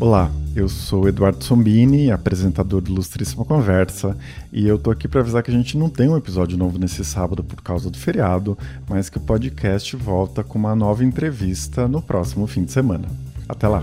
Olá, eu sou Eduardo Sombini, apresentador do Ilustríssima Conversa, e eu tô aqui para avisar que a gente não tem um episódio novo nesse sábado por causa do feriado, mas que o podcast volta com uma nova entrevista no próximo fim de semana. Até lá!